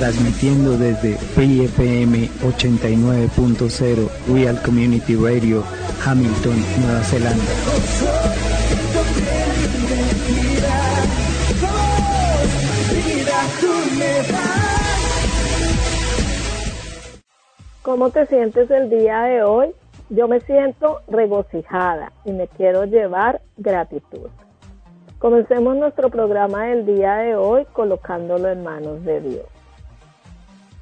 transmitiendo desde Free FM 89.0 Real Community Radio, Hamilton, Nueva Zelanda. ¿Cómo te sientes el día de hoy? Yo me siento regocijada y me quiero llevar gratitud. Comencemos nuestro programa del día de hoy colocándolo en manos de Dios.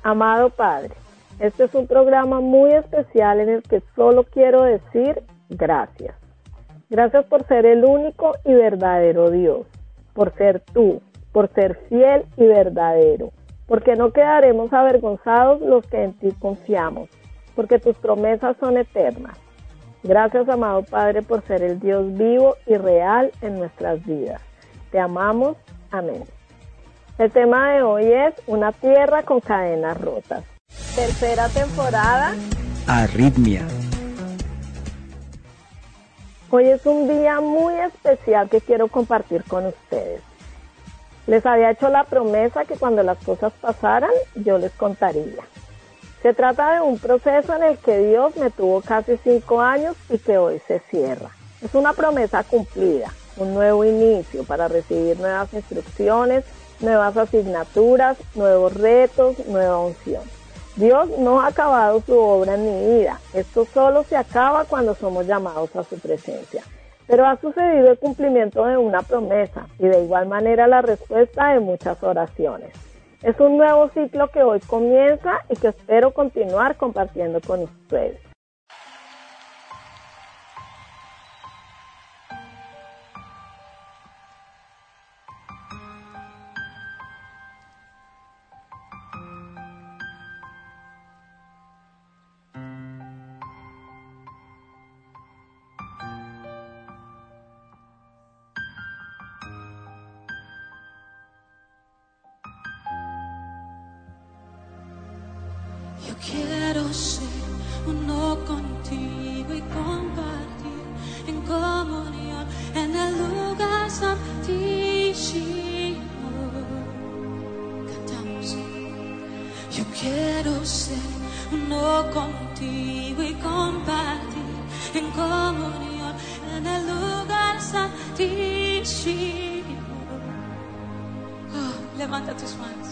Amado Padre, este es un programa muy especial en el que solo quiero decir gracias. Gracias por ser el único y verdadero Dios, por ser tú, por ser fiel y verdadero, porque no quedaremos avergonzados los que en ti confiamos, porque tus promesas son eternas. Gracias, amado Padre, por ser el Dios vivo y real en nuestras vidas. Te amamos. Amén. El tema de hoy es una tierra con cadenas rotas. Tercera temporada. Arritmia, Hoy es un día muy especial que quiero compartir con ustedes. Les había hecho la promesa que cuando las cosas pasaran yo les contaría. Se trata de un proceso en el que Dios me tuvo casi cinco años y que hoy se cierra. Es una promesa cumplida, un nuevo inicio para recibir nuevas instrucciones, nuevas asignaturas, nuevos retos, nueva unción. Dios no ha acabado su obra en mi vida. Esto solo se acaba cuando somos llamados a su presencia. Pero ha sucedido el cumplimiento de una promesa y de igual manera la respuesta de muchas oraciones. Es un nuevo ciclo que hoy comienza y que espero continuar compartiendo con ustedes. Yo quiero ser uno contigo y compartir en comunión en el lugar santísimo. Cantamos. Yo quiero ser uno contigo y compartir en comunión en el lugar santísimo. Oh, levanta tus manos.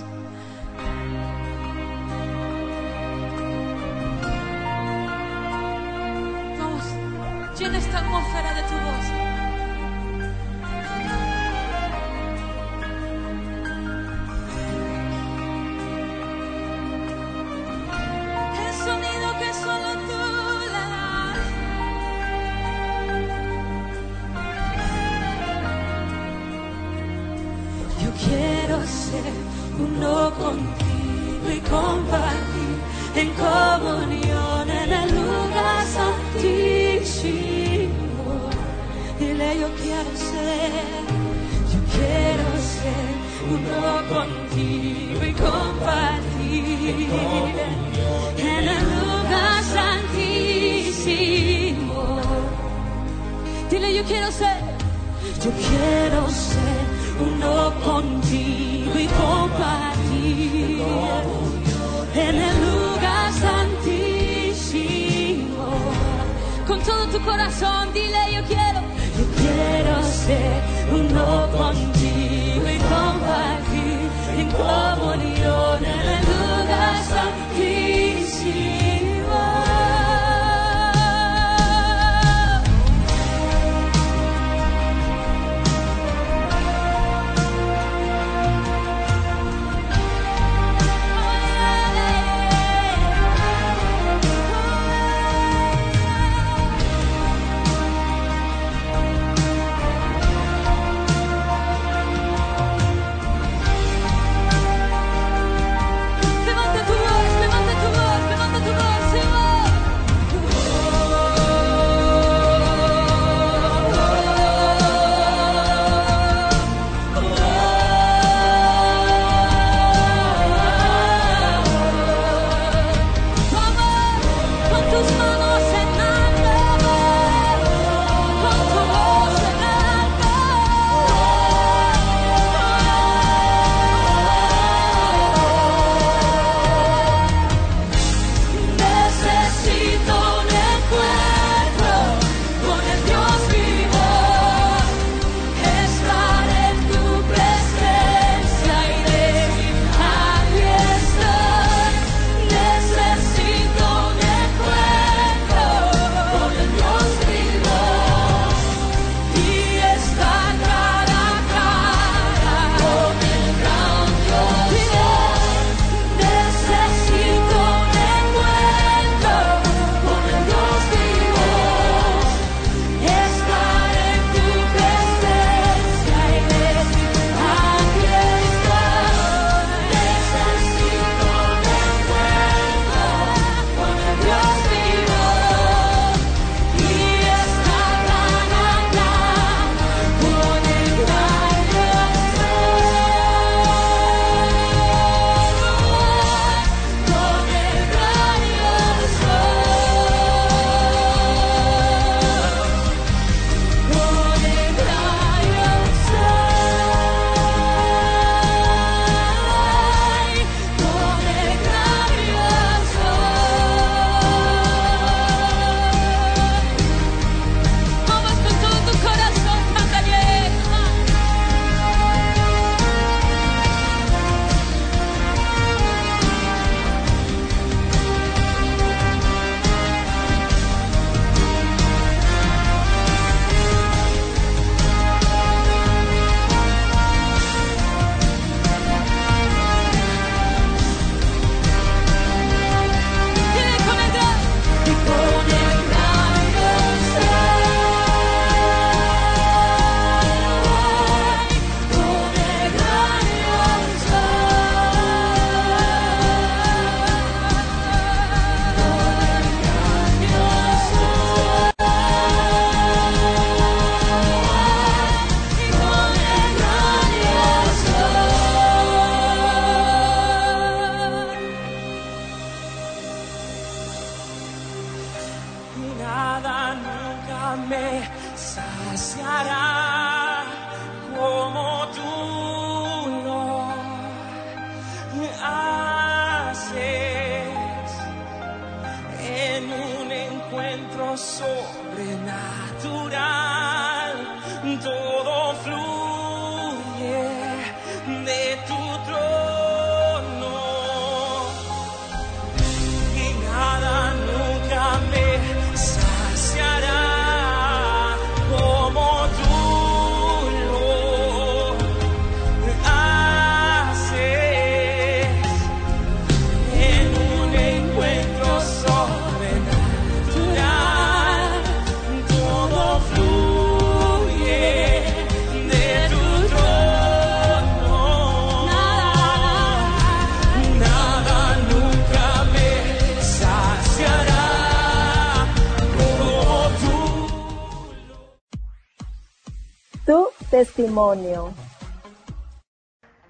Testimonio.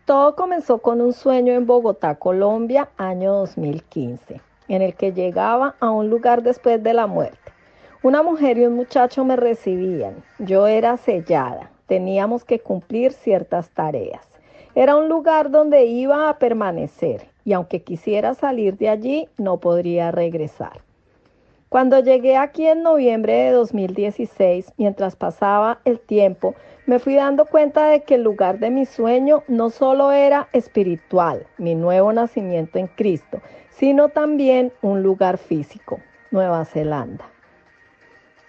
Todo comenzó con un sueño en Bogotá, Colombia, año 2015, en el que llegaba a un lugar después de la muerte, Una mujer y un muchacho me recibían. Yo era sellada. Teníamos que cumplir ciertas tareas. Era un lugar donde iba a permanecer y aunque quisiera salir de allí, no podría regresar. Cuando llegué aquí en noviembre de 2016, mientras pasaba el tiempo, me fui dando cuenta de que el lugar de mi sueño no solo era espiritual, mi nuevo nacimiento en Cristo, sino también un lugar físico, Nueva Zelanda.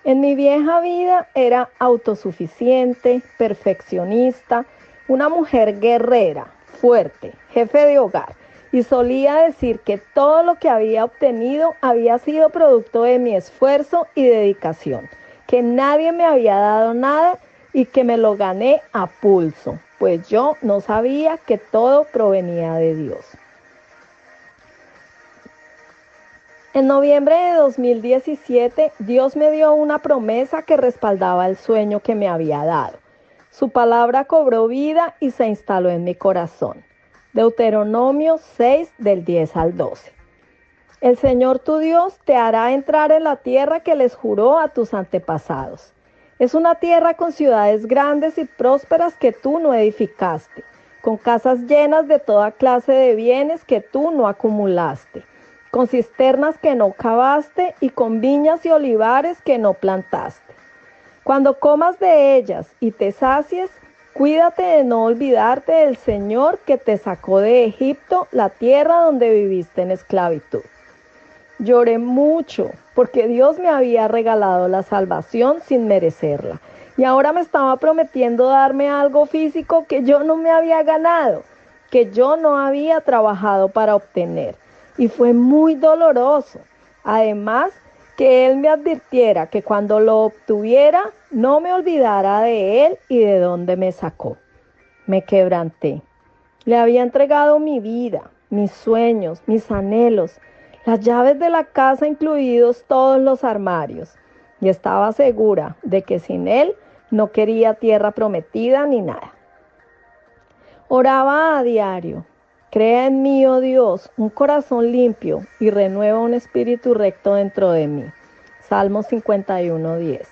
En mi vieja vida era autosuficiente, perfeccionista, una mujer guerrera, fuerte, jefe de hogar y solía decir que todo lo que había obtenido había sido producto de mi esfuerzo y dedicación, que nadie me había dado nada y que me lo gané a pulso, pues yo no sabía que todo provenía de Dios. En noviembre de 2017, Dios me dio una promesa que respaldaba el sueño que me había dado. Su palabra cobró vida y se instaló en mi corazón. Deuteronomio 6 del 10 al 12. El Señor tu Dios te hará entrar en la tierra que les juró a tus antepasados. Es una tierra con ciudades grandes y prósperas que tú no edificaste, con casas llenas de toda clase de bienes que tú no acumulaste con cisternas que no cavaste y con viñas y olivares que no plantaste. Cuando comas de ellas y te sacies, cuídate de no olvidarte del Señor que te sacó de Egipto, la tierra donde viviste en esclavitud. Lloré mucho porque Dios me había regalado la salvación sin merecerla y ahora me estaba prometiendo darme algo físico que yo no me había ganado, que yo no había trabajado para obtener y fue muy doloroso. Además, que él me advirtiera que cuando lo obtuviera no me olvidara de él y de dónde me sacó. Me quebranté. Le había entregado mi vida, mis sueños, mis anhelos, las llaves de la casa incluidos todos los armarios, y estaba segura de que sin él no quería tierra prometida ni nada. Oraba a diario, Crea en mí, oh Dios, un corazón limpio y renueva un espíritu recto dentro de mí. Salmo 51.10.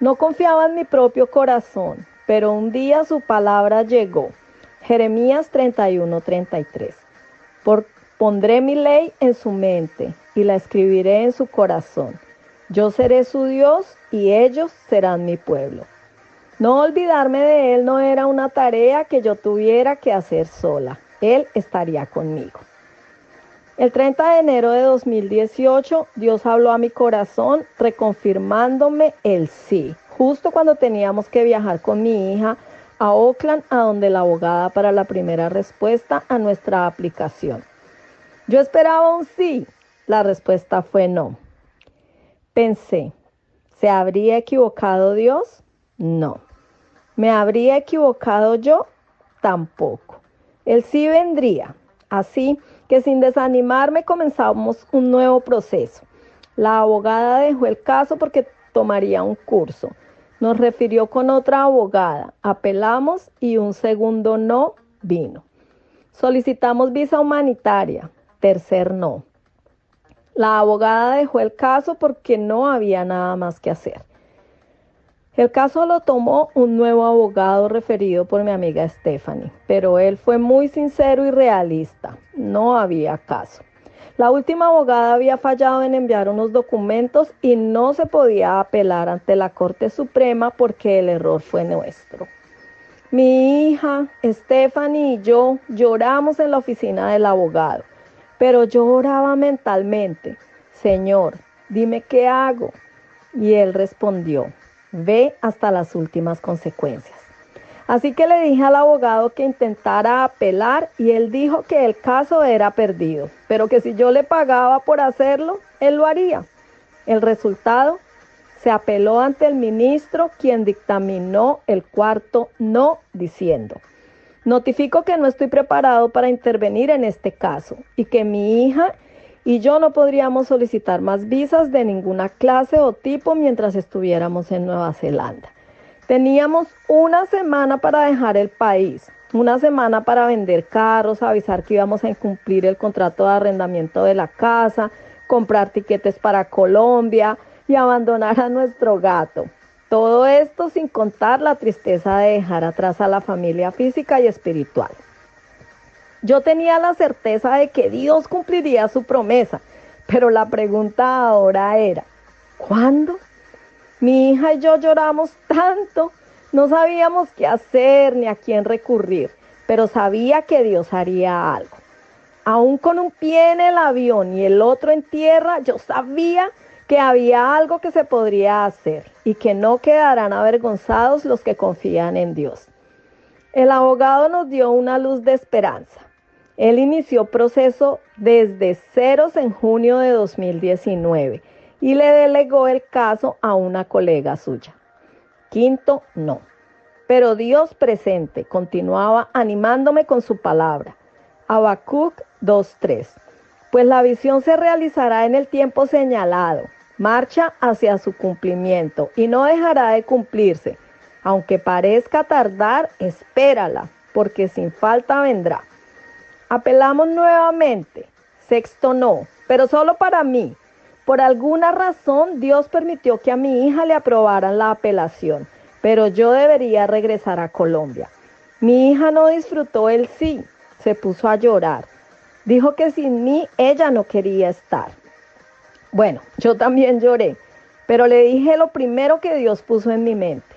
No confiaba en mi propio corazón, pero un día su palabra llegó. Jeremías 31.33. Por, pondré mi ley en su mente y la escribiré en su corazón. Yo seré su Dios y ellos serán mi pueblo. No olvidarme de él no era una tarea que yo tuviera que hacer sola. Él estaría conmigo. El 30 de enero de 2018, Dios habló a mi corazón reconfirmándome el sí, justo cuando teníamos que viajar con mi hija a Oakland, a donde la abogada para la primera respuesta a nuestra aplicación. Yo esperaba un sí, la respuesta fue no. Pensé, ¿se habría equivocado Dios? No. ¿Me habría equivocado yo? Tampoco. El sí vendría. Así que sin desanimarme comenzamos un nuevo proceso. La abogada dejó el caso porque tomaría un curso. Nos refirió con otra abogada. Apelamos y un segundo no vino. Solicitamos visa humanitaria. Tercer no. La abogada dejó el caso porque no había nada más que hacer. El caso lo tomó un nuevo abogado referido por mi amiga Stephanie, pero él fue muy sincero y realista. No había caso. La última abogada había fallado en enviar unos documentos y no se podía apelar ante la Corte Suprema porque el error fue nuestro. Mi hija, Stephanie y yo lloramos en la oficina del abogado, pero yo oraba mentalmente, Señor, dime qué hago. Y él respondió, ve hasta las últimas consecuencias. Así que le dije al abogado que intentara apelar y él dijo que el caso era perdido, pero que si yo le pagaba por hacerlo, él lo haría. El resultado se apeló ante el ministro, quien dictaminó el cuarto no diciendo, notifico que no estoy preparado para intervenir en este caso y que mi hija y yo no podríamos solicitar más visas de ninguna clase o tipo mientras estuviéramos en Nueva Zelanda. Teníamos una semana para dejar el país, una semana para vender carros, avisar que íbamos a incumplir el contrato de arrendamiento de la casa, comprar tiquetes para Colombia, y abandonar a nuestro gato. Todo esto sin contar la tristeza de dejar atrás a la familia física y espiritual. Yo tenía la certeza de que Dios cumpliría su promesa, pero la pregunta ahora era, ¿cuándo? Mi hija y yo lloramos tanto, no sabíamos qué hacer ni a quién recurrir, pero sabía que Dios haría algo. Aún con un pie en el avión y el otro en tierra, yo sabía que había algo que se podría hacer y que no quedarán avergonzados los que confían en Dios. El abogado nos dio una luz de esperanza. Él inició proceso desde ceros en junio de 2019 y le delegó el caso a una colega suya. Quinto, no. Pero Dios presente continuaba animándome con su palabra. Habacuc 2.3. Pues la visión se realizará en el tiempo señalado, marcha hacia su cumplimiento y no dejará de cumplirse. Aunque parezca tardar, espérala, porque sin falta vendrá. Apelamos nuevamente. Sexto no, pero solo para mí. Por alguna razón Dios permitió que a mi hija le aprobaran la apelación, pero yo debería regresar a Colombia. Mi hija no disfrutó el sí, se puso a llorar. Dijo que sin mí ella no quería estar. Bueno, yo también lloré, pero le dije lo primero que Dios puso en mi mente.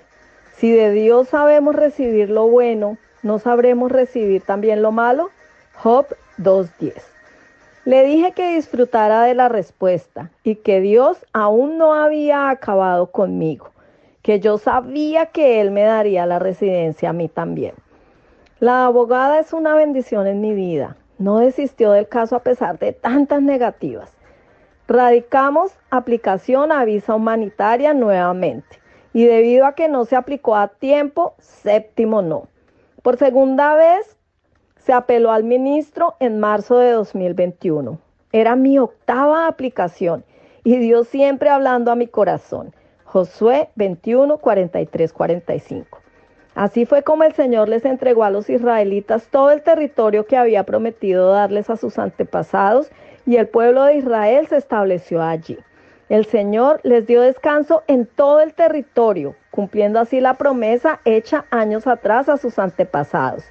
Si de Dios sabemos recibir lo bueno, ¿no sabremos recibir también lo malo? Job 2.10. Le dije que disfrutara de la respuesta y que Dios aún no había acabado conmigo, que yo sabía que Él me daría la residencia a mí también. La abogada es una bendición en mi vida. No desistió del caso a pesar de tantas negativas. Radicamos aplicación a visa humanitaria nuevamente y debido a que no se aplicó a tiempo, séptimo no. Por segunda vez se apeló al ministro en marzo de 2021. Era mi octava aplicación y Dios siempre hablando a mi corazón. Josué 21, 43, 45. Así fue como el Señor les entregó a los israelitas todo el territorio que había prometido darles a sus antepasados y el pueblo de Israel se estableció allí. El Señor les dio descanso en todo el territorio, cumpliendo así la promesa hecha años atrás a sus antepasados.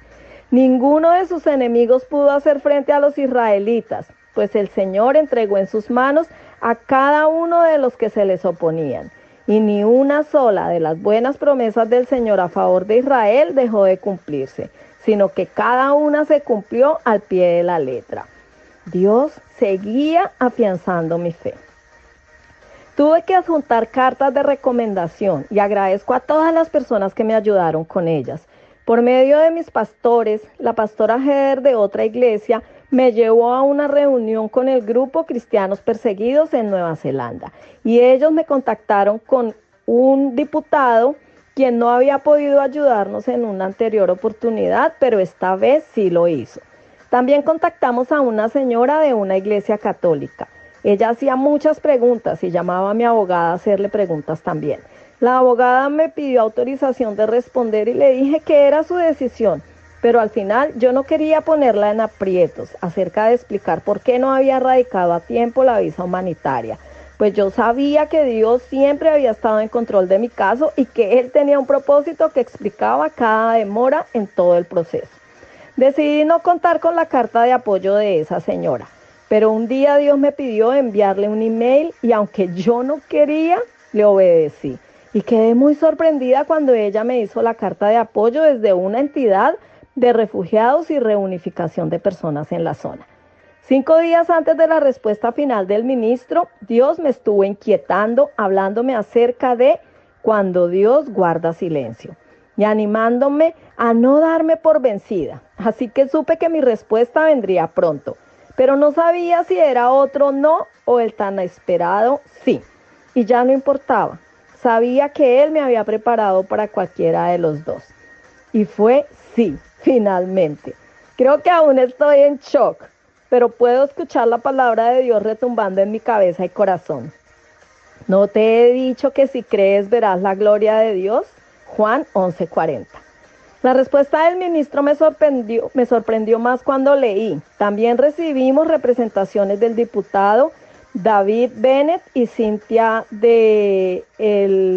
Ninguno de sus enemigos pudo hacer frente a los israelitas, pues el Señor entregó en sus manos a cada uno de los que se les oponían. Y ni una sola de las buenas promesas del Señor a favor de Israel dejó de cumplirse, sino que cada una se cumplió al pie de la letra. Dios seguía afianzando mi fe. Tuve que adjuntar cartas de recomendación y agradezco a todas las personas que me ayudaron con ellas. Por medio de mis pastores, la pastora Heather de otra iglesia me llevó a una reunión con el grupo Cristianos Perseguidos en Nueva Zelanda y ellos me contactaron con un diputado quien no había podido ayudarnos en una anterior oportunidad, pero esta vez sí lo hizo. También contactamos a una señora de una iglesia católica. Ella hacía muchas preguntas y llamaba a mi abogada a hacerle preguntas también. La abogada me pidió autorización de responder y le dije que era su decisión, pero al final yo no quería ponerla en aprietos acerca de explicar por qué no había radicado a tiempo la visa humanitaria, pues yo sabía que Dios siempre había estado en control de mi caso y que Él tenía un propósito que explicaba cada demora en todo el proceso. Decidí no contar con la carta de apoyo de esa señora, pero un día Dios me pidió enviarle un email y aunque yo no quería, le obedecí y quedé muy sorprendida cuando ella me hizo la carta de apoyo desde una entidad de refugiados y reunificación de personas en la zona. Cinco días antes de la respuesta final del ministro, Dios me estuvo inquietando, hablándome acerca de cuando Dios guarda silencio y animándome a no darme por vencida. Así que supe que mi respuesta vendría pronto, pero no sabía si era otro no o el tan esperado sí. Y ya no importaba, Sabía que Él me había preparado para cualquiera de los dos. Y fue sí, finalmente. Creo que aún estoy en shock, pero puedo escuchar la palabra de Dios retumbando en mi cabeza y corazón. ¿No te he dicho que si crees verás la gloria de Dios? Juan 11:40. La respuesta del ministro me sorprendió, me sorprendió más cuando leí. También recibimos representaciones del diputado David Bennett y Cintia del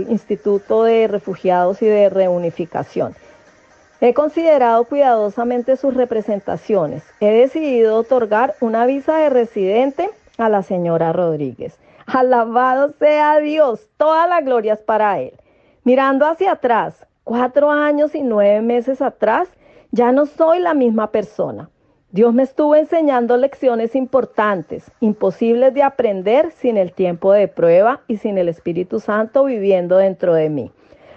Instituto de Refugiados y de Reunificación. He considerado cuidadosamente sus representaciones. He decidido otorgar una visa de residente a la señora Rodríguez. Alabado sea Dios, toda la gloria es para Él. Mirando hacia atrás, cuatro años y nueve meses atrás, ya no soy la misma persona. Dios me estuvo enseñando lecciones importantes, imposibles de aprender sin el tiempo de prueba y sin el Espíritu Santo viviendo dentro de mí.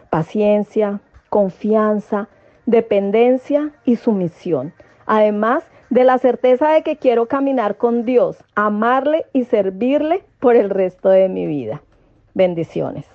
Paciencia, confianza, dependencia y sumisión. Además de la certeza de que quiero caminar con Dios, amarle y servirle por el resto de mi vida. Bendiciones.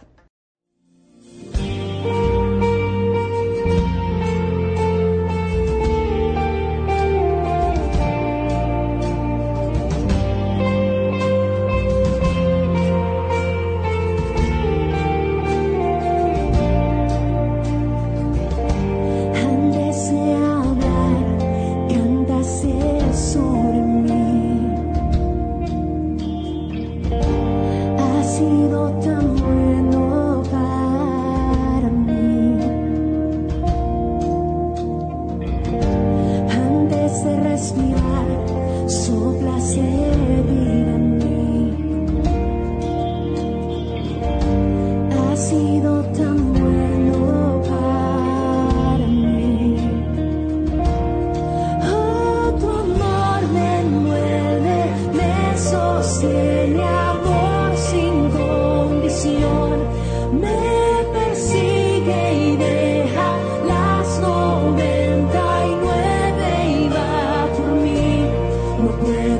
No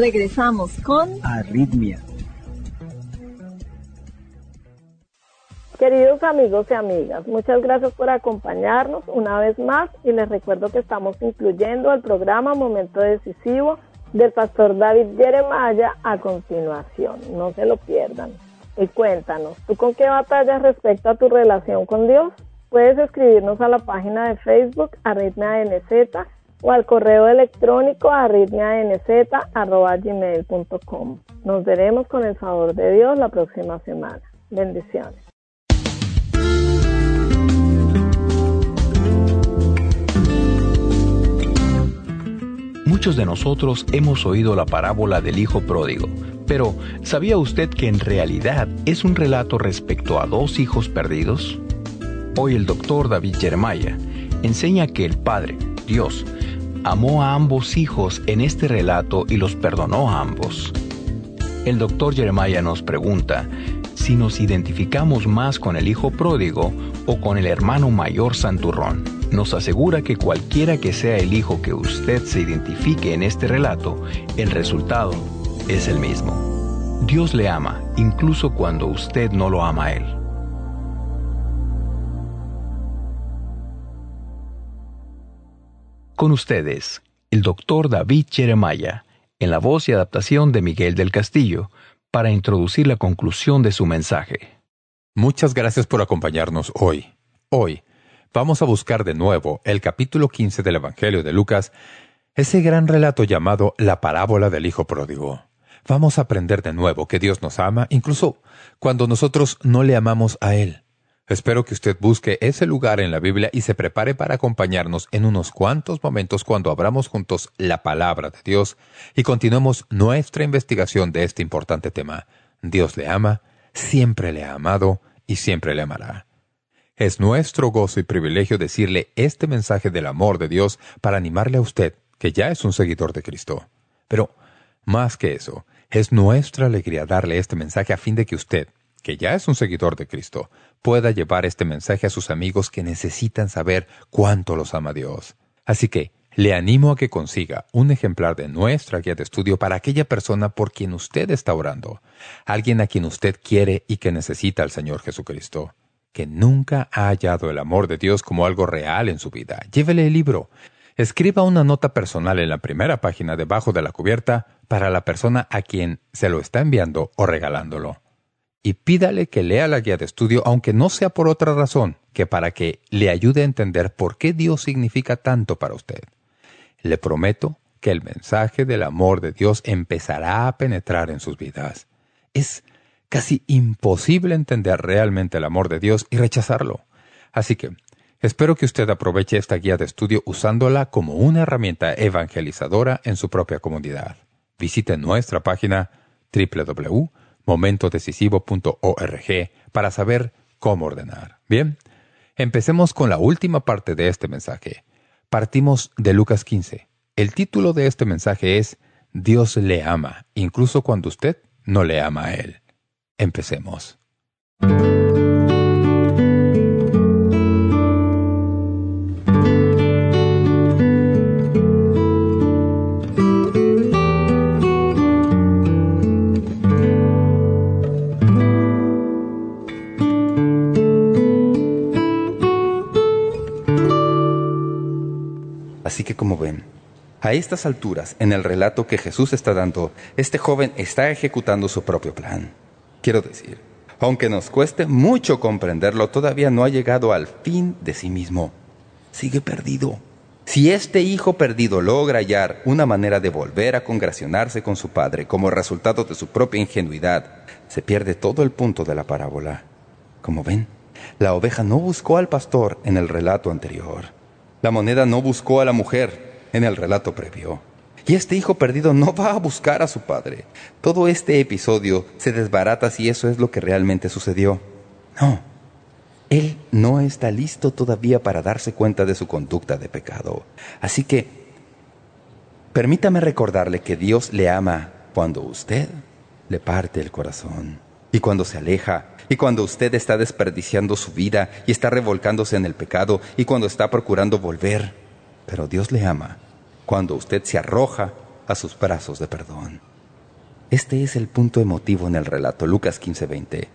Regresamos con Arritmia. Queridos amigos y amigas, muchas gracias por acompañarnos una vez más y les recuerdo que estamos incluyendo el programa Momento Decisivo del pastor David Jeremiah a continuación. No se lo pierdan. Y cuéntanos, ¿tú con qué batallas respecto a tu relación con Dios? Puedes escribirnos a la página de Facebook Arritmia NZ o al correo electrónico arritmianz.gmail.com. Nos veremos con el favor de Dios la próxima semana. Bendiciones. Muchos de nosotros hemos oído la parábola del Hijo Pródigo, pero ¿sabía usted que en realidad es un relato respecto a dos hijos perdidos? Hoy el doctor David Jeremiah enseña que el Padre, Dios, amó a ambos hijos en este relato y los perdonó a ambos. El doctor Jeremiah nos pregunta si nos identificamos más con el hijo pródigo o con el hermano mayor santurrón. Nos asegura que cualquiera que sea el hijo que usted se identifique en este relato, el resultado es el mismo. Dios le ama, incluso cuando usted no lo ama a él. Con ustedes, el doctor David Jeremiah, en la voz y adaptación de Miguel del Castillo, para introducir la conclusión de su mensaje. Muchas gracias por acompañarnos hoy. Hoy vamos a buscar de nuevo el capítulo 15 del Evangelio de Lucas, ese gran relato llamado la parábola del Hijo Pródigo. Vamos a aprender de nuevo que Dios nos ama, incluso cuando nosotros no le amamos a Él. Espero que usted busque ese lugar en la Biblia y se prepare para acompañarnos en unos cuantos momentos cuando abramos juntos la palabra de Dios y continuemos nuestra investigación de este importante tema. Dios le ama, siempre le ha amado y siempre le amará. Es nuestro gozo y privilegio decirle este mensaje del amor de Dios para animarle a usted, que ya es un seguidor de Cristo. Pero, más que eso, es nuestra alegría darle este mensaje a fin de que usted, que ya es un seguidor de Cristo, pueda llevar este mensaje a sus amigos que necesitan saber cuánto los ama Dios. Así que, le animo a que consiga un ejemplar de nuestra guía de estudio para aquella persona por quien usted está orando, alguien a quien usted quiere y que necesita al Señor Jesucristo, que nunca ha hallado el amor de Dios como algo real en su vida. Llévele el libro. Escriba una nota personal en la primera página debajo de la cubierta para la persona a quien se lo está enviando o regalándolo y pídale que lea la guía de estudio, aunque no sea por otra razón que para que le ayude a entender por qué Dios significa tanto para usted. Le prometo que el mensaje del amor de Dios empezará a penetrar en sus vidas. Es casi imposible entender realmente el amor de Dios y rechazarlo. Así que espero que usted aproveche esta guía de estudio usándola como una herramienta evangelizadora en su propia comunidad. Visite nuestra página www momentodecisivo.org para saber cómo ordenar. Bien, empecemos con la última parte de este mensaje. Partimos de Lucas 15. El título de este mensaje es Dios le ama, incluso cuando usted no le ama a Él. Empecemos. Así que como ven, a estas alturas, en el relato que Jesús está dando, este joven está ejecutando su propio plan. Quiero decir, aunque nos cueste mucho comprenderlo, todavía no ha llegado al fin de sí mismo. Sigue perdido. Si este hijo perdido logra hallar una manera de volver a congracionarse con su padre como resultado de su propia ingenuidad, se pierde todo el punto de la parábola. Como ven, la oveja no buscó al pastor en el relato anterior. La moneda no buscó a la mujer en el relato previo. Y este hijo perdido no va a buscar a su padre. Todo este episodio se desbarata si eso es lo que realmente sucedió. No. Él no está listo todavía para darse cuenta de su conducta de pecado. Así que, permítame recordarle que Dios le ama cuando usted le parte el corazón. Y cuando se aleja, y cuando usted está desperdiciando su vida y está revolcándose en el pecado, y cuando está procurando volver. Pero Dios le ama cuando usted se arroja a sus brazos de perdón. Este es el punto emotivo en el relato, Lucas 15:20.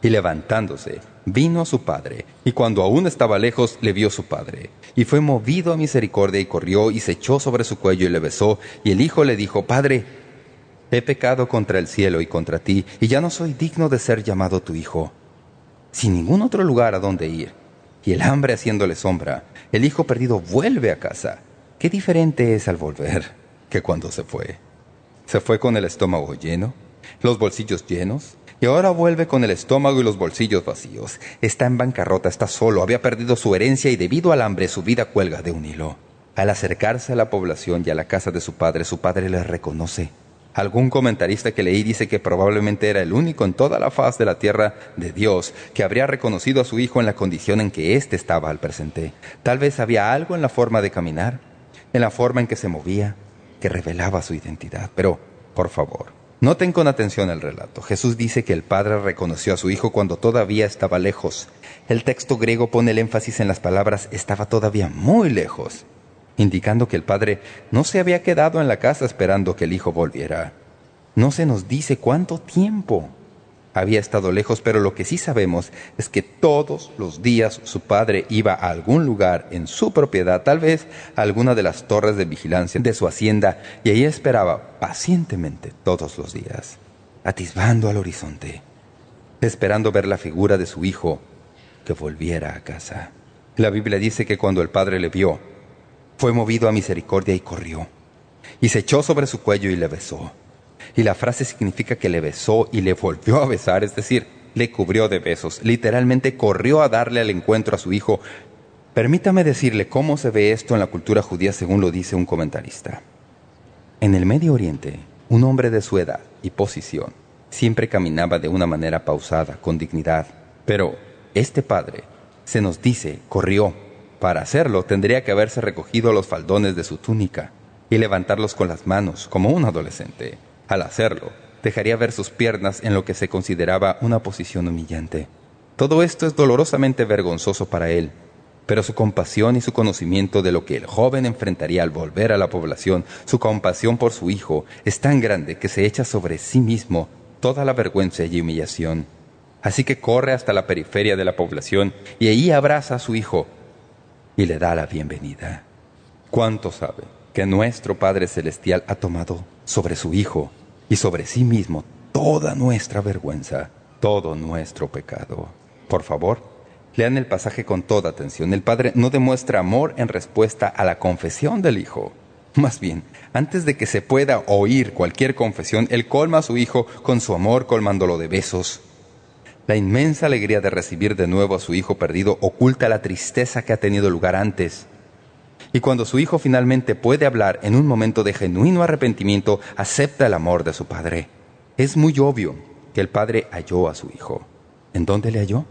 Y levantándose, vino a su padre, y cuando aún estaba lejos, le vio su padre. Y fue movido a misericordia y corrió y se echó sobre su cuello y le besó. Y el hijo le dijo, Padre, he pecado contra el cielo y contra ti, y ya no soy digno de ser llamado tu hijo. Sin ningún otro lugar a donde ir, y el hambre haciéndole sombra, el hijo perdido vuelve a casa. Qué diferente es al volver que cuando se fue. Se fue con el estómago lleno, los bolsillos llenos, y ahora vuelve con el estómago y los bolsillos vacíos. Está en bancarrota, está solo, había perdido su herencia y debido al hambre su vida cuelga de un hilo. Al acercarse a la población y a la casa de su padre, su padre le reconoce. Algún comentarista que leí dice que probablemente era el único en toda la faz de la tierra de Dios que habría reconocido a su hijo en la condición en que éste estaba al presente. Tal vez había algo en la forma de caminar, en la forma en que se movía, que revelaba su identidad. Pero, por favor, Noten con atención el relato. Jesús dice que el Padre reconoció a su Hijo cuando todavía estaba lejos. El texto griego pone el énfasis en las palabras estaba todavía muy lejos, indicando que el Padre no se había quedado en la casa esperando que el Hijo volviera. No se nos dice cuánto tiempo había estado lejos, pero lo que sí sabemos es que todos los días su padre iba a algún lugar en su propiedad, tal vez a alguna de las torres de vigilancia de su hacienda, y ahí esperaba pacientemente todos los días, atisbando al horizonte, esperando ver la figura de su hijo que volviera a casa. La Biblia dice que cuando el padre le vio, fue movido a misericordia y corrió, y se echó sobre su cuello y le besó. Y la frase significa que le besó y le volvió a besar, es decir, le cubrió de besos. Literalmente corrió a darle al encuentro a su hijo. Permítame decirle cómo se ve esto en la cultura judía según lo dice un comentarista. En el Medio Oriente, un hombre de su edad y posición siempre caminaba de una manera pausada, con dignidad. Pero este padre, se nos dice, corrió. Para hacerlo tendría que haberse recogido los faldones de su túnica y levantarlos con las manos, como un adolescente. Al hacerlo, dejaría ver sus piernas en lo que se consideraba una posición humillante. Todo esto es dolorosamente vergonzoso para él, pero su compasión y su conocimiento de lo que el joven enfrentaría al volver a la población, su compasión por su hijo, es tan grande que se echa sobre sí mismo toda la vergüenza y humillación. Así que corre hasta la periferia de la población y allí abraza a su hijo y le da la bienvenida. ¿Cuánto sabe que nuestro Padre Celestial ha tomado sobre su Hijo y sobre sí mismo toda nuestra vergüenza, todo nuestro pecado. Por favor, lean el pasaje con toda atención. El Padre no demuestra amor en respuesta a la confesión del Hijo. Más bien, antes de que se pueda oír cualquier confesión, Él colma a su Hijo con su amor colmándolo de besos. La inmensa alegría de recibir de nuevo a su Hijo perdido oculta la tristeza que ha tenido lugar antes. Y cuando su hijo finalmente puede hablar en un momento de genuino arrepentimiento, acepta el amor de su padre. Es muy obvio que el padre halló a su hijo. ¿En dónde le halló?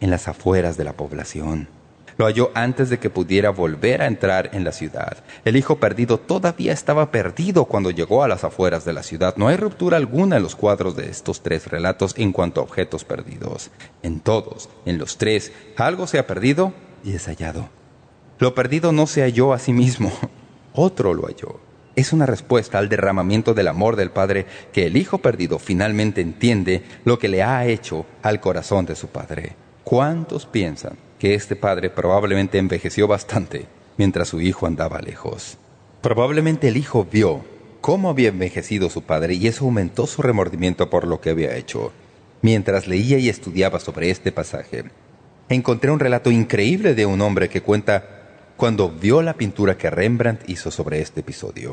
En las afueras de la población. Lo halló antes de que pudiera volver a entrar en la ciudad. El hijo perdido todavía estaba perdido cuando llegó a las afueras de la ciudad. No hay ruptura alguna en los cuadros de estos tres relatos en cuanto a objetos perdidos. En todos, en los tres, algo se ha perdido y es hallado. Lo perdido no se halló a sí mismo, otro lo halló. Es una respuesta al derramamiento del amor del Padre que el Hijo perdido finalmente entiende lo que le ha hecho al corazón de su Padre. ¿Cuántos piensan que este Padre probablemente envejeció bastante mientras su Hijo andaba lejos? Probablemente el Hijo vio cómo había envejecido su Padre y eso aumentó su remordimiento por lo que había hecho. Mientras leía y estudiaba sobre este pasaje, encontré un relato increíble de un hombre que cuenta cuando vio la pintura que Rembrandt hizo sobre este episodio.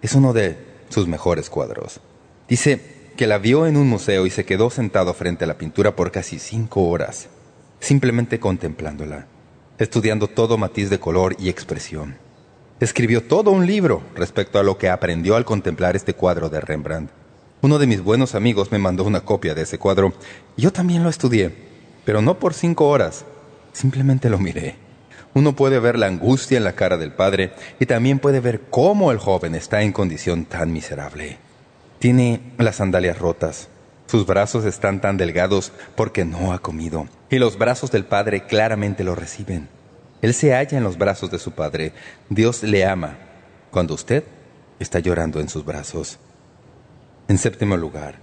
Es uno de sus mejores cuadros. Dice que la vio en un museo y se quedó sentado frente a la pintura por casi cinco horas, simplemente contemplándola, estudiando todo matiz de color y expresión. Escribió todo un libro respecto a lo que aprendió al contemplar este cuadro de Rembrandt. Uno de mis buenos amigos me mandó una copia de ese cuadro. Yo también lo estudié, pero no por cinco horas. Simplemente lo miré uno puede ver la angustia en la cara del padre y también puede ver cómo el joven está en condición tan miserable. Tiene las sandalias rotas, sus brazos están tan delgados porque no ha comido, y los brazos del padre claramente lo reciben. Él se halla en los brazos de su padre. Dios le ama cuando usted está llorando en sus brazos. En séptimo lugar,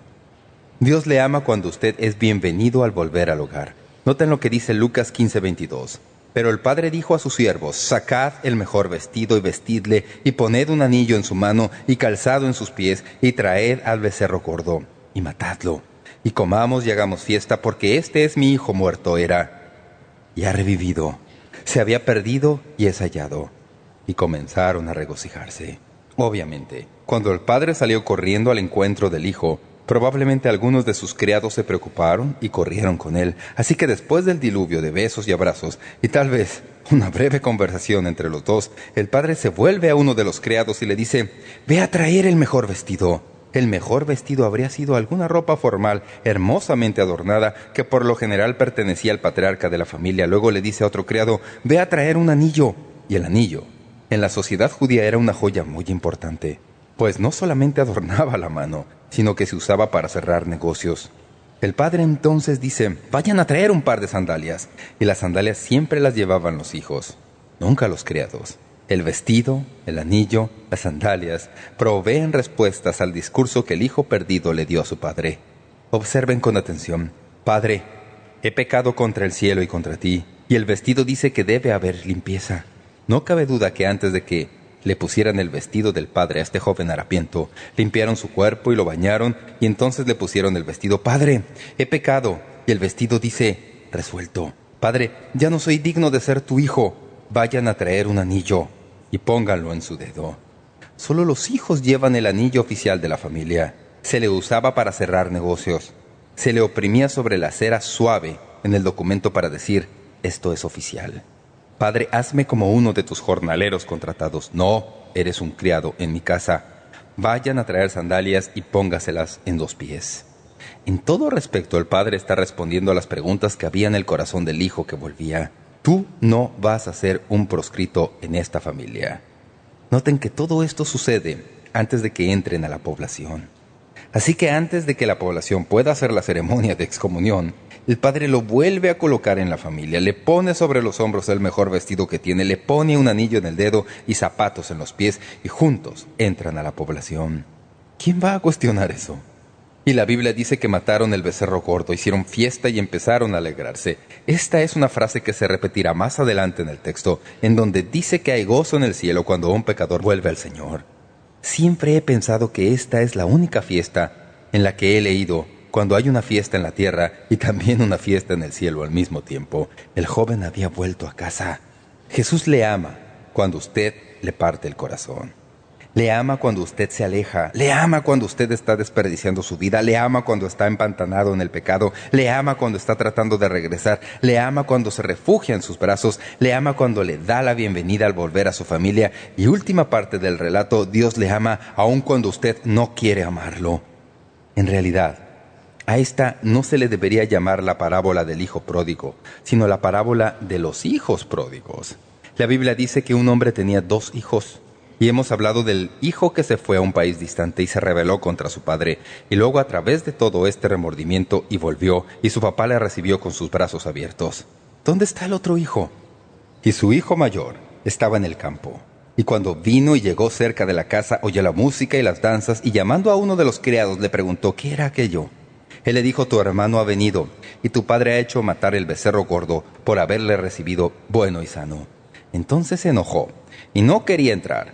Dios le ama cuando usted es bienvenido al volver al hogar. Noten lo que dice Lucas 15:22. Pero el padre dijo a sus siervos, sacad el mejor vestido y vestidle, y poned un anillo en su mano y calzado en sus pies, y traed al becerro gordo, y matadlo. Y comamos y hagamos fiesta, porque este es mi hijo muerto era, y ha revivido. Se había perdido y es hallado. Y comenzaron a regocijarse. Obviamente, cuando el padre salió corriendo al encuentro del hijo, Probablemente algunos de sus criados se preocuparon y corrieron con él. Así que después del diluvio de besos y abrazos, y tal vez una breve conversación entre los dos, el padre se vuelve a uno de los criados y le dice, Ve a traer el mejor vestido. El mejor vestido habría sido alguna ropa formal, hermosamente adornada, que por lo general pertenecía al patriarca de la familia. Luego le dice a otro criado, Ve a traer un anillo. Y el anillo, en la sociedad judía era una joya muy importante, pues no solamente adornaba la mano, sino que se usaba para cerrar negocios. El padre entonces dice, vayan a traer un par de sandalias, y las sandalias siempre las llevaban los hijos, nunca los criados. El vestido, el anillo, las sandalias, proveen respuestas al discurso que el hijo perdido le dio a su padre. Observen con atención. Padre, he pecado contra el cielo y contra ti, y el vestido dice que debe haber limpieza. No cabe duda que antes de que le pusieran el vestido del padre a este joven harapiento, limpiaron su cuerpo y lo bañaron, y entonces le pusieron el vestido. Padre, he pecado. Y el vestido dice, resuelto. Padre, ya no soy digno de ser tu hijo. Vayan a traer un anillo y pónganlo en su dedo. Solo los hijos llevan el anillo oficial de la familia. Se le usaba para cerrar negocios. Se le oprimía sobre la cera suave en el documento para decir, esto es oficial. Padre, hazme como uno de tus jornaleros contratados. No, eres un criado en mi casa. Vayan a traer sandalias y póngaselas en dos pies. En todo respecto, el padre está respondiendo a las preguntas que había en el corazón del hijo que volvía. Tú no vas a ser un proscrito en esta familia. Noten que todo esto sucede antes de que entren a la población. Así que antes de que la población pueda hacer la ceremonia de excomunión, el padre lo vuelve a colocar en la familia, le pone sobre los hombros el mejor vestido que tiene, le pone un anillo en el dedo y zapatos en los pies y juntos entran a la población. ¿Quién va a cuestionar eso? Y la Biblia dice que mataron el becerro gordo, hicieron fiesta y empezaron a alegrarse. Esta es una frase que se repetirá más adelante en el texto, en donde dice que hay gozo en el cielo cuando un pecador vuelve al Señor. Siempre he pensado que esta es la única fiesta en la que he leído cuando hay una fiesta en la tierra y también una fiesta en el cielo al mismo tiempo. El joven había vuelto a casa. Jesús le ama cuando usted le parte el corazón. Le ama cuando usted se aleja. Le ama cuando usted está desperdiciando su vida. Le ama cuando está empantanado en el pecado. Le ama cuando está tratando de regresar. Le ama cuando se refugia en sus brazos. Le ama cuando le da la bienvenida al volver a su familia. Y última parte del relato, Dios le ama aun cuando usted no quiere amarlo. En realidad, a esta no se le debería llamar la parábola del hijo pródigo, sino la parábola de los hijos pródigos. La Biblia dice que un hombre tenía dos hijos, y hemos hablado del hijo que se fue a un país distante y se rebeló contra su padre, y luego a través de todo este remordimiento y volvió, y su papá le recibió con sus brazos abiertos. ¿Dónde está el otro hijo? Y su hijo mayor estaba en el campo. Y cuando vino y llegó cerca de la casa, oyó la música y las danzas, y llamando a uno de los criados le preguntó qué era aquello. Él le dijo, tu hermano ha venido, y tu padre ha hecho matar el becerro gordo por haberle recibido bueno y sano. Entonces se enojó, y no quería entrar.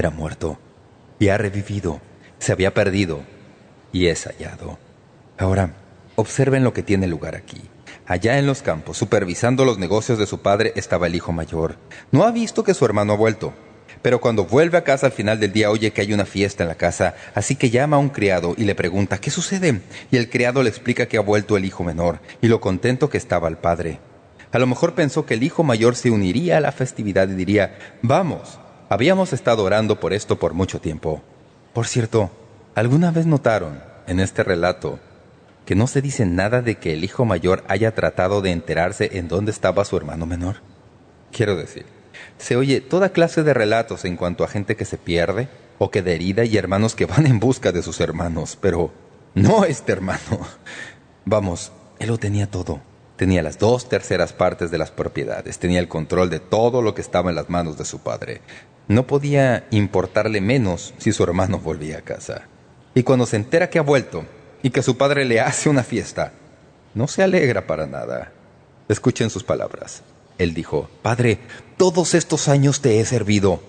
era muerto, y ha revivido, se había perdido, y es hallado. Ahora, observen lo que tiene lugar aquí. Allá en los campos, supervisando los negocios de su padre, estaba el hijo mayor. No ha visto que su hermano ha vuelto, pero cuando vuelve a casa al final del día oye que hay una fiesta en la casa, así que llama a un criado y le pregunta ¿qué sucede? Y el criado le explica que ha vuelto el hijo menor y lo contento que estaba el padre. A lo mejor pensó que el hijo mayor se uniría a la festividad y diría «Vamos, habíamos estado orando por esto por mucho tiempo». Por cierto, ¿alguna vez notaron en este relato que no se dice nada de que el hijo mayor haya tratado de enterarse en dónde estaba su hermano menor? Quiero decir, se oye toda clase de relatos en cuanto a gente que se pierde o que herida y hermanos que van en busca de sus hermanos, pero no este hermano. Vamos, él lo tenía todo. Tenía las dos terceras partes de las propiedades, tenía el control de todo lo que estaba en las manos de su padre. No podía importarle menos si su hermano volvía a casa. Y cuando se entera que ha vuelto y que su padre le hace una fiesta, no se alegra para nada. Escuchen sus palabras. Él dijo, Padre, todos estos años te he servido.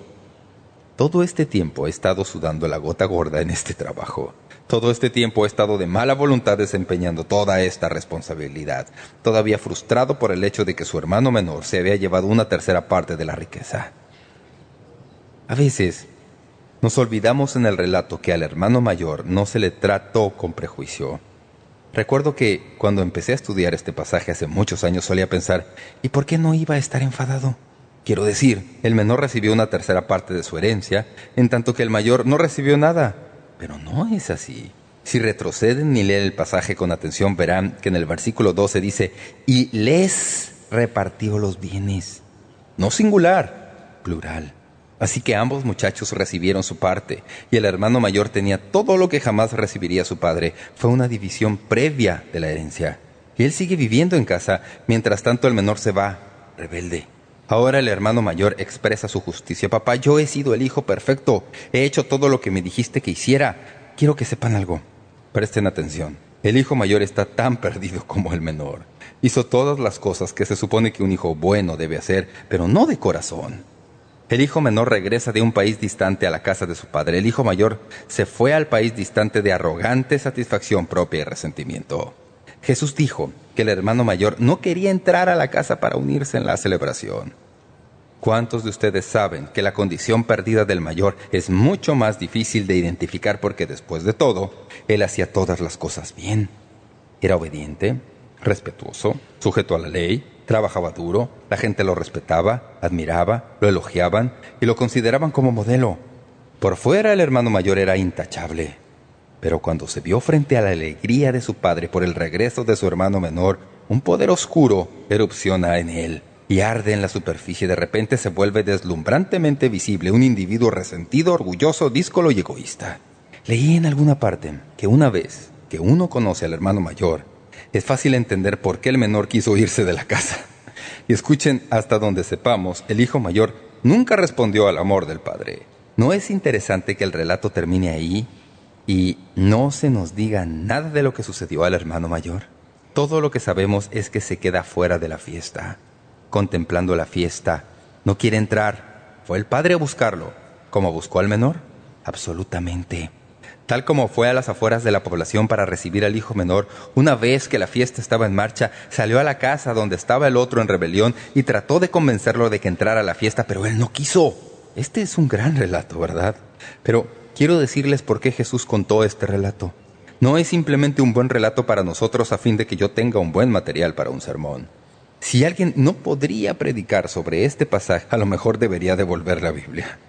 Todo este tiempo he estado sudando la gota gorda en este trabajo. Todo este tiempo he estado de mala voluntad desempeñando toda esta responsabilidad, todavía frustrado por el hecho de que su hermano menor se había llevado una tercera parte de la riqueza. A veces nos olvidamos en el relato que al hermano mayor no se le trató con prejuicio. Recuerdo que cuando empecé a estudiar este pasaje hace muchos años solía pensar, ¿y por qué no iba a estar enfadado? Quiero decir, el menor recibió una tercera parte de su herencia, en tanto que el mayor no recibió nada. Pero no es así. Si retroceden y leen el pasaje con atención, verán que en el versículo 12 dice, y les repartió los bienes. No singular, plural. Así que ambos muchachos recibieron su parte, y el hermano mayor tenía todo lo que jamás recibiría su padre. Fue una división previa de la herencia. Y él sigue viviendo en casa, mientras tanto el menor se va, rebelde. Ahora el hermano mayor expresa su justicia. Papá, yo he sido el hijo perfecto. He hecho todo lo que me dijiste que hiciera. Quiero que sepan algo. Presten atención. El hijo mayor está tan perdido como el menor. Hizo todas las cosas que se supone que un hijo bueno debe hacer, pero no de corazón. El hijo menor regresa de un país distante a la casa de su padre. El hijo mayor se fue al país distante de arrogante satisfacción propia y resentimiento. Jesús dijo que el hermano mayor no quería entrar a la casa para unirse en la celebración. ¿Cuántos de ustedes saben que la condición perdida del mayor es mucho más difícil de identificar porque después de todo, él hacía todas las cosas bien? Era obediente, respetuoso, sujeto a la ley, trabajaba duro, la gente lo respetaba, admiraba, lo elogiaban y lo consideraban como modelo. Por fuera el hermano mayor era intachable. Pero cuando se vio frente a la alegría de su padre por el regreso de su hermano menor, un poder oscuro erupciona en él y arde en la superficie. De repente se vuelve deslumbrantemente visible un individuo resentido, orgulloso, díscolo y egoísta. Leí en alguna parte que una vez que uno conoce al hermano mayor, es fácil entender por qué el menor quiso irse de la casa. Y escuchen hasta donde sepamos, el hijo mayor nunca respondió al amor del padre. ¿No es interesante que el relato termine ahí y no se nos diga nada de lo que sucedió al hermano mayor? Todo lo que sabemos es que se queda fuera de la fiesta, contemplando la fiesta. No quiere entrar. ¿Fue el padre a buscarlo? ¿Como buscó al menor? Absolutamente. Tal como fue a las afueras de la población para recibir al hijo menor, una vez que la fiesta estaba en marcha, salió a la casa donde estaba el otro en rebelión y trató de convencerlo de que entrara a la fiesta, pero él no quiso. Este es un gran relato, ¿verdad? Pero quiero decirles por qué Jesús contó este relato. No es simplemente un buen relato para nosotros a fin de que yo tenga un buen material para un sermón. Si alguien no podría predicar sobre este pasaje, a lo mejor debería devolver la Biblia.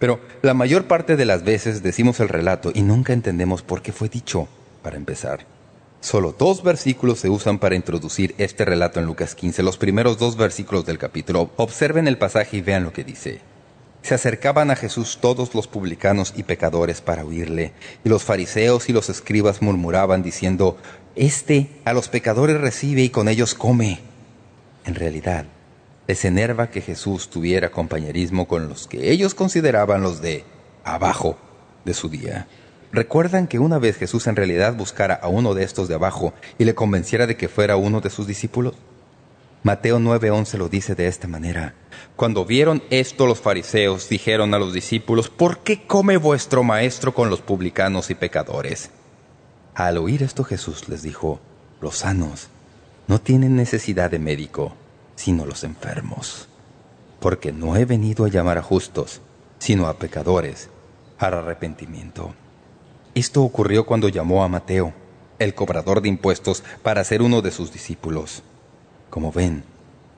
Pero la mayor parte de las veces decimos el relato y nunca entendemos por qué fue dicho, para empezar. Solo dos versículos se usan para introducir este relato en Lucas 15, los primeros dos versículos del capítulo. Observen el pasaje y vean lo que dice. Se acercaban a Jesús todos los publicanos y pecadores para oírle, y los fariseos y los escribas murmuraban diciendo, Este a los pecadores recibe y con ellos come. En realidad, les enerva que Jesús tuviera compañerismo con los que ellos consideraban los de abajo de su día. ¿Recuerdan que una vez Jesús en realidad buscara a uno de estos de abajo y le convenciera de que fuera uno de sus discípulos? Mateo 9:11 lo dice de esta manera. Cuando vieron esto los fariseos dijeron a los discípulos, ¿por qué come vuestro maestro con los publicanos y pecadores? Al oír esto Jesús les dijo, los sanos no tienen necesidad de médico, sino los enfermos. Porque no he venido a llamar a justos, sino a pecadores, al arrepentimiento. Esto ocurrió cuando llamó a Mateo, el cobrador de impuestos, para ser uno de sus discípulos. Como ven,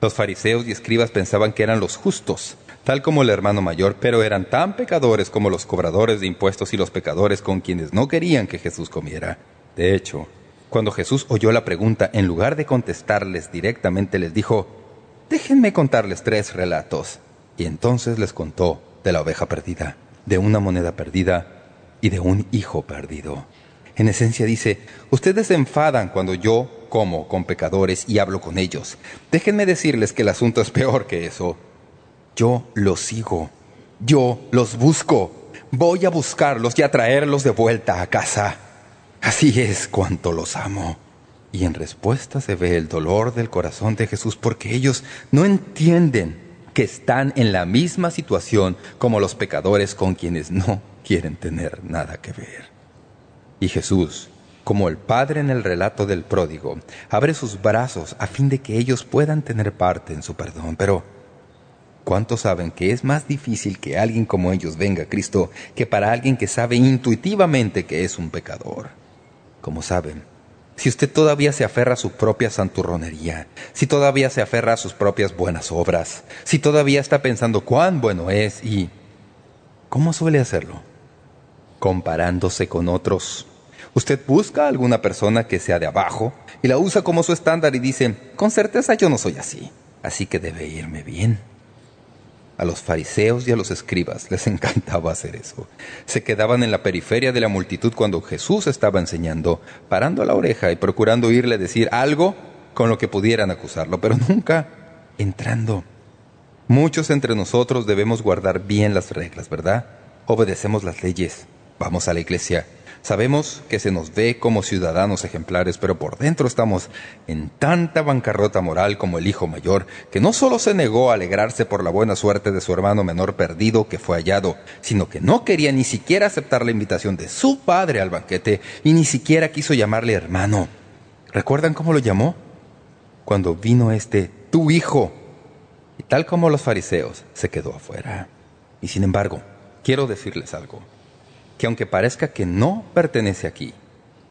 los fariseos y escribas pensaban que eran los justos, tal como el hermano mayor, pero eran tan pecadores como los cobradores de impuestos y los pecadores con quienes no querían que Jesús comiera. De hecho, cuando Jesús oyó la pregunta, en lugar de contestarles directamente, les dijo, déjenme contarles tres relatos. Y entonces les contó de la oveja perdida, de una moneda perdida y de un hijo perdido. En esencia dice, ustedes se enfadan cuando yo como con pecadores y hablo con ellos. Déjenme decirles que el asunto es peor que eso. Yo los sigo. Yo los busco. Voy a buscarlos y a traerlos de vuelta a casa. Así es cuanto los amo. Y en respuesta se ve el dolor del corazón de Jesús porque ellos no entienden que están en la misma situación como los pecadores con quienes no quieren tener nada que ver. Y Jesús, como el Padre en el relato del pródigo, abre sus brazos a fin de que ellos puedan tener parte en su perdón. Pero, ¿cuántos saben que es más difícil que alguien como ellos venga a Cristo que para alguien que sabe intuitivamente que es un pecador? Como saben, si usted todavía se aferra a su propia santurronería, si todavía se aferra a sus propias buenas obras, si todavía está pensando cuán bueno es y... ¿Cómo suele hacerlo? Comparándose con otros. Usted busca a alguna persona que sea de abajo y la usa como su estándar y dice, con certeza yo no soy así, así que debe irme bien. A los fariseos y a los escribas les encantaba hacer eso. Se quedaban en la periferia de la multitud cuando Jesús estaba enseñando, parando la oreja y procurando oírle decir algo con lo que pudieran acusarlo, pero nunca entrando. Muchos entre nosotros debemos guardar bien las reglas, ¿verdad? Obedecemos las leyes, vamos a la iglesia, Sabemos que se nos ve como ciudadanos ejemplares, pero por dentro estamos en tanta bancarrota moral como el hijo mayor, que no solo se negó a alegrarse por la buena suerte de su hermano menor perdido que fue hallado, sino que no quería ni siquiera aceptar la invitación de su padre al banquete y ni siquiera quiso llamarle hermano. ¿Recuerdan cómo lo llamó? Cuando vino este, tu hijo. Y tal como los fariseos, se quedó afuera. Y sin embargo, quiero decirles algo que aunque parezca que no pertenece aquí,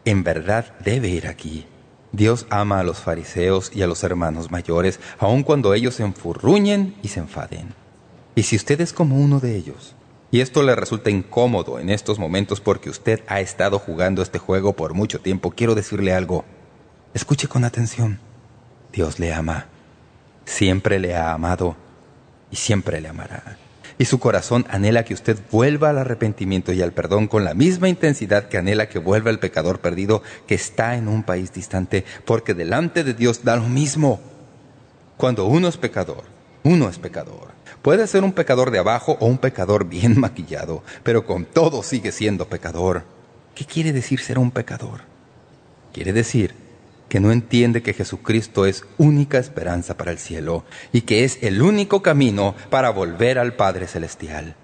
en verdad debe ir aquí. Dios ama a los fariseos y a los hermanos mayores, aun cuando ellos se enfurruñen y se enfaden. Y si usted es como uno de ellos, y esto le resulta incómodo en estos momentos porque usted ha estado jugando este juego por mucho tiempo, quiero decirle algo. Escuche con atención. Dios le ama. Siempre le ha amado y siempre le amará y su corazón anhela que usted vuelva al arrepentimiento y al perdón con la misma intensidad que anhela que vuelva el pecador perdido que está en un país distante, porque delante de Dios da lo mismo. Cuando uno es pecador, uno es pecador. Puede ser un pecador de abajo o un pecador bien maquillado, pero con todo sigue siendo pecador. ¿Qué quiere decir ser un pecador? Quiere decir que no entiende que Jesucristo es única esperanza para el cielo y que es el único camino para volver al Padre Celestial.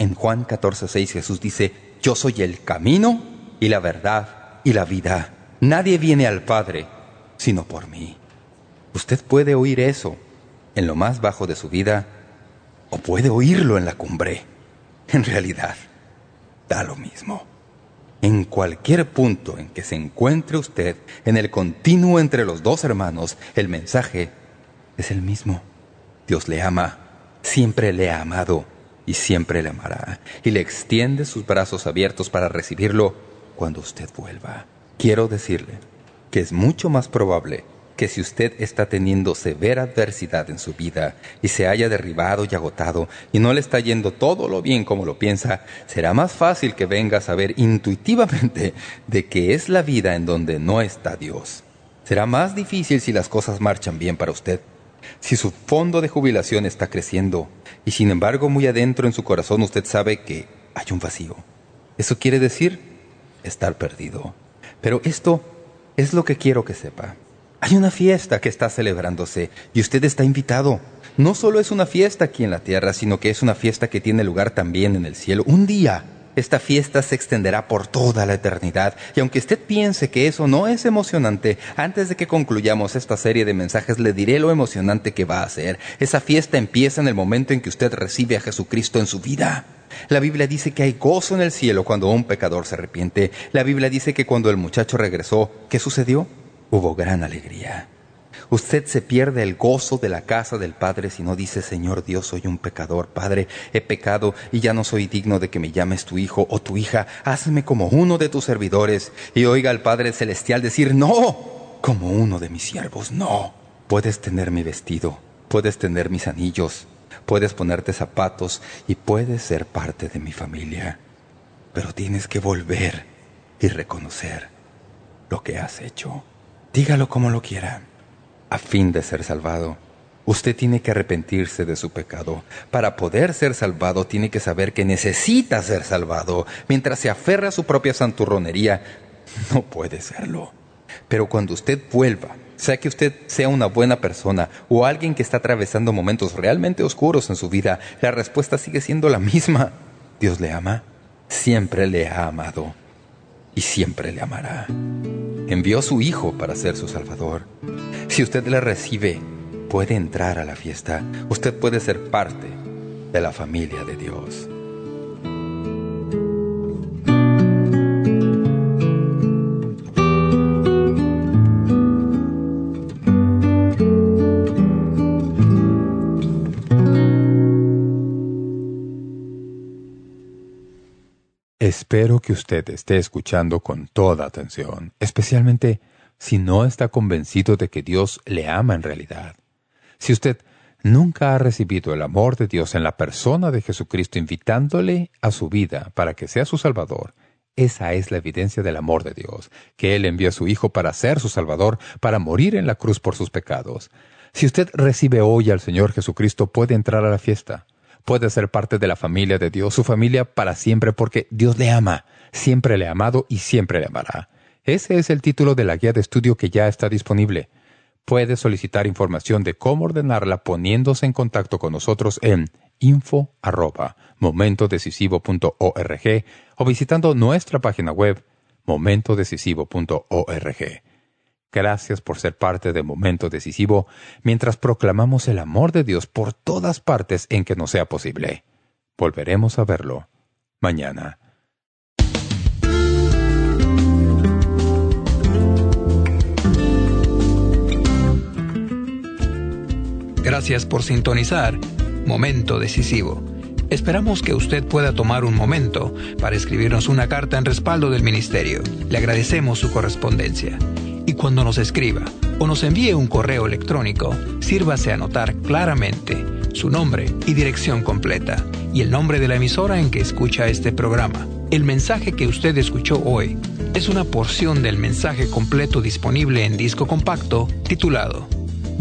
En Juan 14:6 Jesús dice, Yo soy el camino y la verdad y la vida. Nadie viene al Padre sino por mí. Usted puede oír eso en lo más bajo de su vida o puede oírlo en la cumbre. En realidad, da lo mismo. En cualquier punto en que se encuentre usted en el continuo entre los dos hermanos, el mensaje es el mismo. Dios le ama, siempre le ha amado y siempre le amará. Y le extiende sus brazos abiertos para recibirlo cuando usted vuelva. Quiero decirle que es mucho más probable que si usted está teniendo severa adversidad en su vida y se haya derribado y agotado y no le está yendo todo lo bien como lo piensa, será más fácil que venga a saber intuitivamente de que es la vida en donde no está Dios. Será más difícil si las cosas marchan bien para usted. Si su fondo de jubilación está creciendo y sin embargo muy adentro en su corazón usted sabe que hay un vacío. Eso quiere decir estar perdido. Pero esto es lo que quiero que sepa. Hay una fiesta que está celebrándose y usted está invitado. No solo es una fiesta aquí en la tierra, sino que es una fiesta que tiene lugar también en el cielo. Un día esta fiesta se extenderá por toda la eternidad. Y aunque usted piense que eso no es emocionante, antes de que concluyamos esta serie de mensajes le diré lo emocionante que va a ser. Esa fiesta empieza en el momento en que usted recibe a Jesucristo en su vida. La Biblia dice que hay gozo en el cielo cuando un pecador se arrepiente. La Biblia dice que cuando el muchacho regresó, ¿qué sucedió? Hubo gran alegría. Usted se pierde el gozo de la casa del Padre si no dice, Señor Dios, soy un pecador. Padre, he pecado y ya no soy digno de que me llames tu hijo o tu hija. Hazme como uno de tus servidores. Y oiga al Padre Celestial decir, no, como uno de mis siervos, no. Puedes tener mi vestido, puedes tener mis anillos, puedes ponerte zapatos y puedes ser parte de mi familia. Pero tienes que volver y reconocer lo que has hecho. Dígalo como lo quiera. A fin de ser salvado, usted tiene que arrepentirse de su pecado. Para poder ser salvado, tiene que saber que necesita ser salvado. Mientras se aferra a su propia santurronería, no puede serlo. Pero cuando usted vuelva, sea que usted sea una buena persona o alguien que está atravesando momentos realmente oscuros en su vida, la respuesta sigue siendo la misma. Dios le ama, siempre le ha amado y siempre le amará. Envió a su Hijo para ser su Salvador. Si usted le recibe, puede entrar a la fiesta. Usted puede ser parte de la familia de Dios. Espero que usted esté escuchando con toda atención, especialmente si no está convencido de que Dios le ama en realidad. Si usted nunca ha recibido el amor de Dios en la persona de Jesucristo invitándole a su vida para que sea su Salvador, esa es la evidencia del amor de Dios, que Él envió a su Hijo para ser su Salvador, para morir en la cruz por sus pecados. Si usted recibe hoy al Señor Jesucristo, puede entrar a la fiesta puede ser parte de la familia de Dios, su familia para siempre, porque Dios le ama, siempre le ha amado y siempre le amará. Ese es el título de la guía de estudio que ya está disponible. Puede solicitar información de cómo ordenarla poniéndose en contacto con nosotros en info momentodecisivo.org o visitando nuestra página web momentodecisivo.org. Gracias por ser parte de Momento Decisivo mientras proclamamos el amor de Dios por todas partes en que nos sea posible. Volveremos a verlo mañana. Gracias por sintonizar Momento Decisivo. Esperamos que usted pueda tomar un momento para escribirnos una carta en respaldo del ministerio. Le agradecemos su correspondencia y cuando nos escriba o nos envíe un correo electrónico, sírvase a anotar claramente su nombre y dirección completa y el nombre de la emisora en que escucha este programa. El mensaje que usted escuchó hoy es una porción del mensaje completo disponible en disco compacto titulado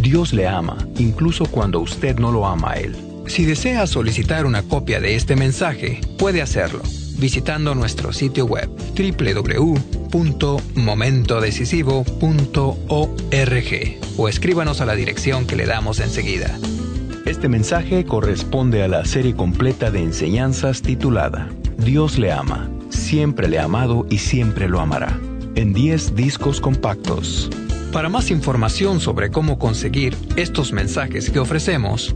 Dios le ama, incluso cuando usted no lo ama a Él. Si desea solicitar una copia de este mensaje, puede hacerlo visitando nuestro sitio web www.momentodecisivo.org o escríbanos a la dirección que le damos enseguida. Este mensaje corresponde a la serie completa de enseñanzas titulada Dios le ama, siempre le ha amado y siempre lo amará, en 10 discos compactos. Para más información sobre cómo conseguir estos mensajes que ofrecemos,